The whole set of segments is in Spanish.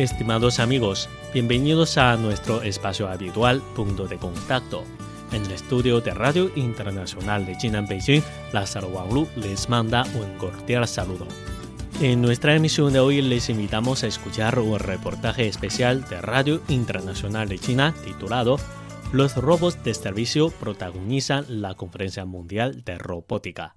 Estimados amigos, bienvenidos a nuestro espacio habitual Punto de Contacto. En el estudio de Radio Internacional de China en Beijing, Lázaro Wanglu les manda un cordial saludo. En nuestra emisión de hoy les invitamos a escuchar un reportaje especial de Radio Internacional de China titulado Los robots de servicio protagonizan la Conferencia Mundial de Robótica.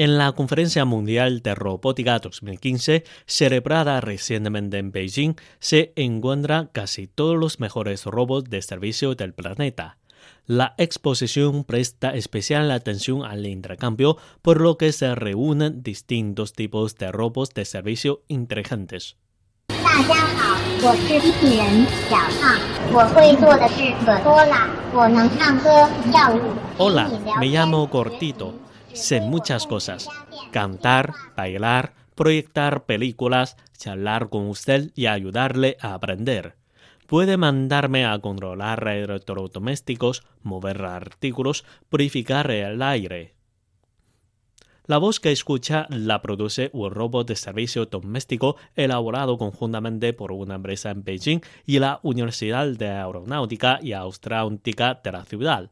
En la Conferencia Mundial de Robótica 2015, celebrada recientemente en Beijing, se encuentran casi todos los mejores robots de servicio del planeta. La exposición presta especial atención al intercambio, por lo que se reúnen distintos tipos de robots de servicio inteligentes. Hola, me llamo Cortito sé muchas cosas. Cantar, bailar, proyectar películas, charlar con usted y ayudarle a aprender. Puede mandarme a controlar electrodomésticos, mover artículos, purificar el aire. La voz que escucha la produce un robot de servicio doméstico elaborado conjuntamente por una empresa en Beijing y la Universidad de Aeronáutica y Astronáutica de la ciudad.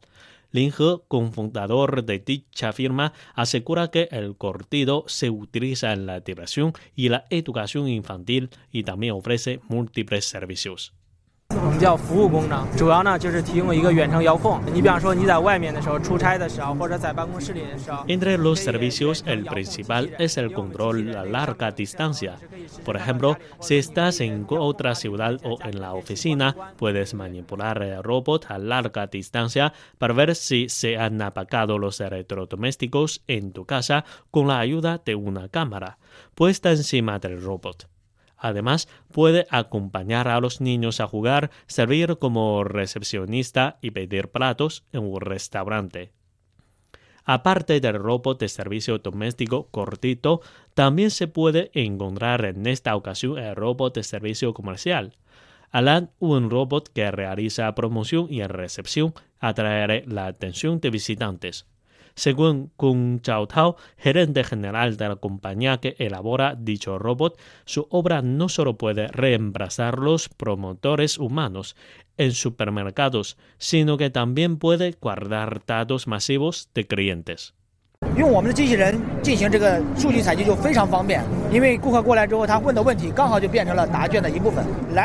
Lin He, cofundador de dicha firma, asegura que el cortido se utiliza en la diversión y la educación infantil y también ofrece múltiples servicios. Entre los servicios, el principal es el control a larga distancia. Por ejemplo, si estás en otra ciudad o en la oficina, puedes manipular el robot a larga distancia para ver si se han apagado los electrodomésticos en tu casa con la ayuda de una cámara puesta encima del robot. Además, puede acompañar a los niños a jugar, servir como recepcionista y pedir platos en un restaurante. Aparte del robot de servicio doméstico cortito, también se puede encontrar en esta ocasión el robot de servicio comercial. Alan, un robot que realiza promoción y recepción, atraerá la atención de visitantes. Según Kung Chao Tao, gerente general de la compañía que elabora dicho robot, su obra no solo puede reemplazar los promotores humanos en supermercados, sino que también puede guardar datos masivos de clientes.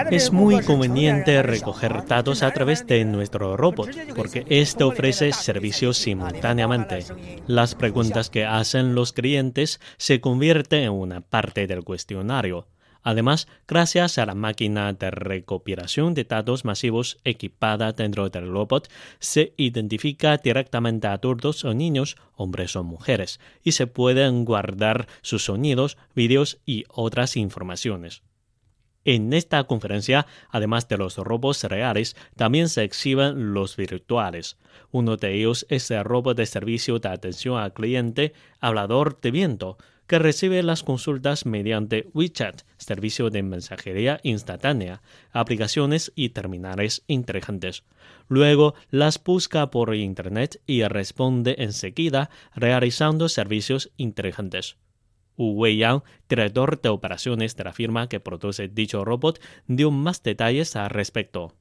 Es muy conveniente recoger datos a través de nuestro robot, porque este ofrece servicios simultáneamente. Las preguntas que hacen los clientes se convierten en una parte del cuestionario. Además, gracias a la máquina de recopilación de datos masivos equipada dentro del robot, se identifica directamente a adultos o niños, hombres o mujeres, y se pueden guardar sus sonidos, vídeos y otras informaciones. En esta conferencia, además de los robots reales, también se exhiben los virtuales. Uno de ellos es el robot de servicio de atención al cliente, hablador de viento, que recibe las consultas mediante WeChat, servicio de mensajería instantánea, aplicaciones y terminales inteligentes. Luego las busca por Internet y responde enseguida realizando servicios inteligentes. Wu Weiyang, director de operaciones de la firma que produce dicho robot, dio más detalles al respecto.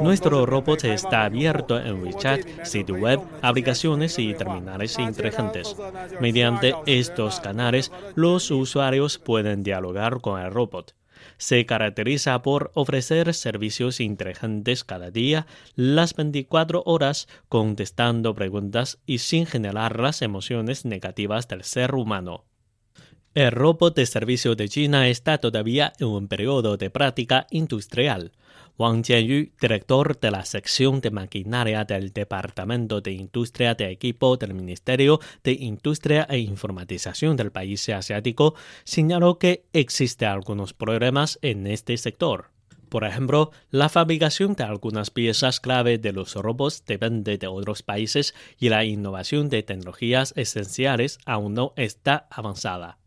Nuestro robot está abierto en WeChat, sitio web, aplicaciones y terminales inteligentes. Mediante estos canales, los usuarios pueden dialogar con el robot se caracteriza por ofrecer servicios inteligentes cada día, las 24 horas, contestando preguntas y sin generar las emociones negativas del ser humano. El robot de servicio de China está todavía en un periodo de práctica industrial. Wang Jianyu, director de la sección de maquinaria del Departamento de Industria de Equipo del Ministerio de Industria e Informatización del país asiático, señaló que existen algunos problemas en este sector. Por ejemplo, la fabricación de algunas piezas clave de los robots depende de otros países y la innovación de tecnologías esenciales aún no está avanzada.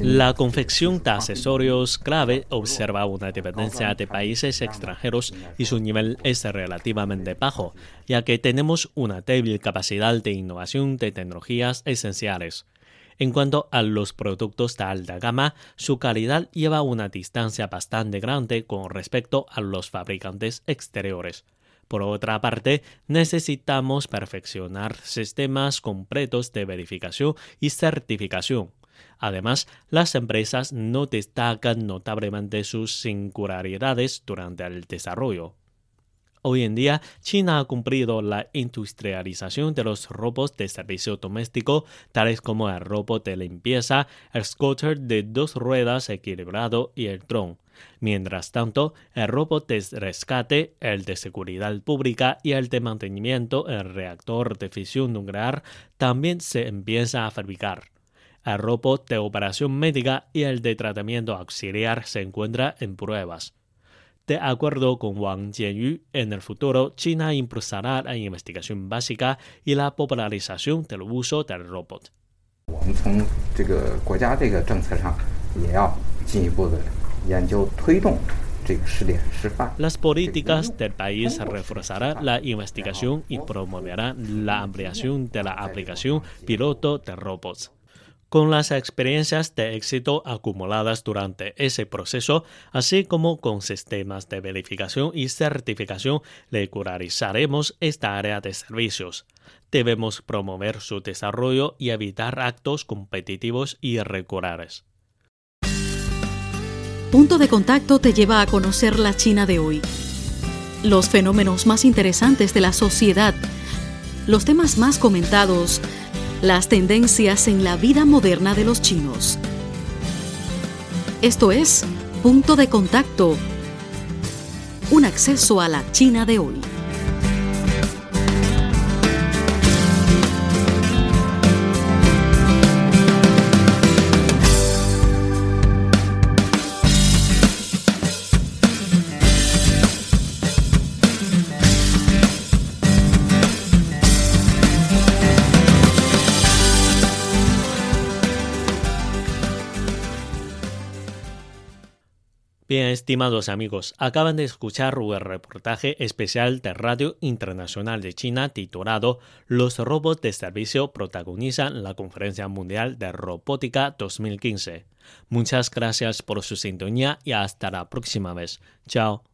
La confección de accesorios clave observa una dependencia de países extranjeros y su nivel es relativamente bajo, ya que tenemos una débil capacidad de innovación de tecnologías esenciales. En cuanto a los productos de alta gama, su calidad lleva una distancia bastante grande con respecto a los fabricantes exteriores. Por otra parte, necesitamos perfeccionar sistemas completos de verificación y certificación. Además, las empresas no destacan notablemente sus singularidades durante el desarrollo. Hoy en día, China ha cumplido la industrialización de los robots de servicio doméstico, tales como el robot de limpieza, el scooter de dos ruedas equilibrado y el dron. Mientras tanto, el robot de rescate, el de seguridad pública y el de mantenimiento en reactor de fisión nuclear también se empieza a fabricar. El robot de operación médica y el de tratamiento auxiliar se encuentran en pruebas. De acuerdo con Wang Jianyu, en el futuro China impulsará la investigación básica y la popularización del uso del robot. Las políticas del país reforzarán la investigación y promoverán la ampliación de la aplicación piloto de robots. Con las experiencias de éxito acumuladas durante ese proceso, así como con sistemas de verificación y certificación, regularizaremos esta área de servicios. Debemos promover su desarrollo y evitar actos competitivos irregulares. Punto de contacto te lleva a conocer la China de hoy. Los fenómenos más interesantes de la sociedad, los temas más comentados, las tendencias en la vida moderna de los chinos. Esto es Punto de Contacto, un acceso a la China de hoy. Bien, estimados amigos, acaban de escuchar un reportaje especial de Radio Internacional de China titulado Los robots de servicio protagonizan la Conferencia Mundial de Robótica 2015. Muchas gracias por su sintonía y hasta la próxima vez. Chao.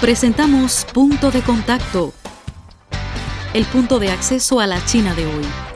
Presentamos Punto de Contacto, el punto de acceso a la China de hoy.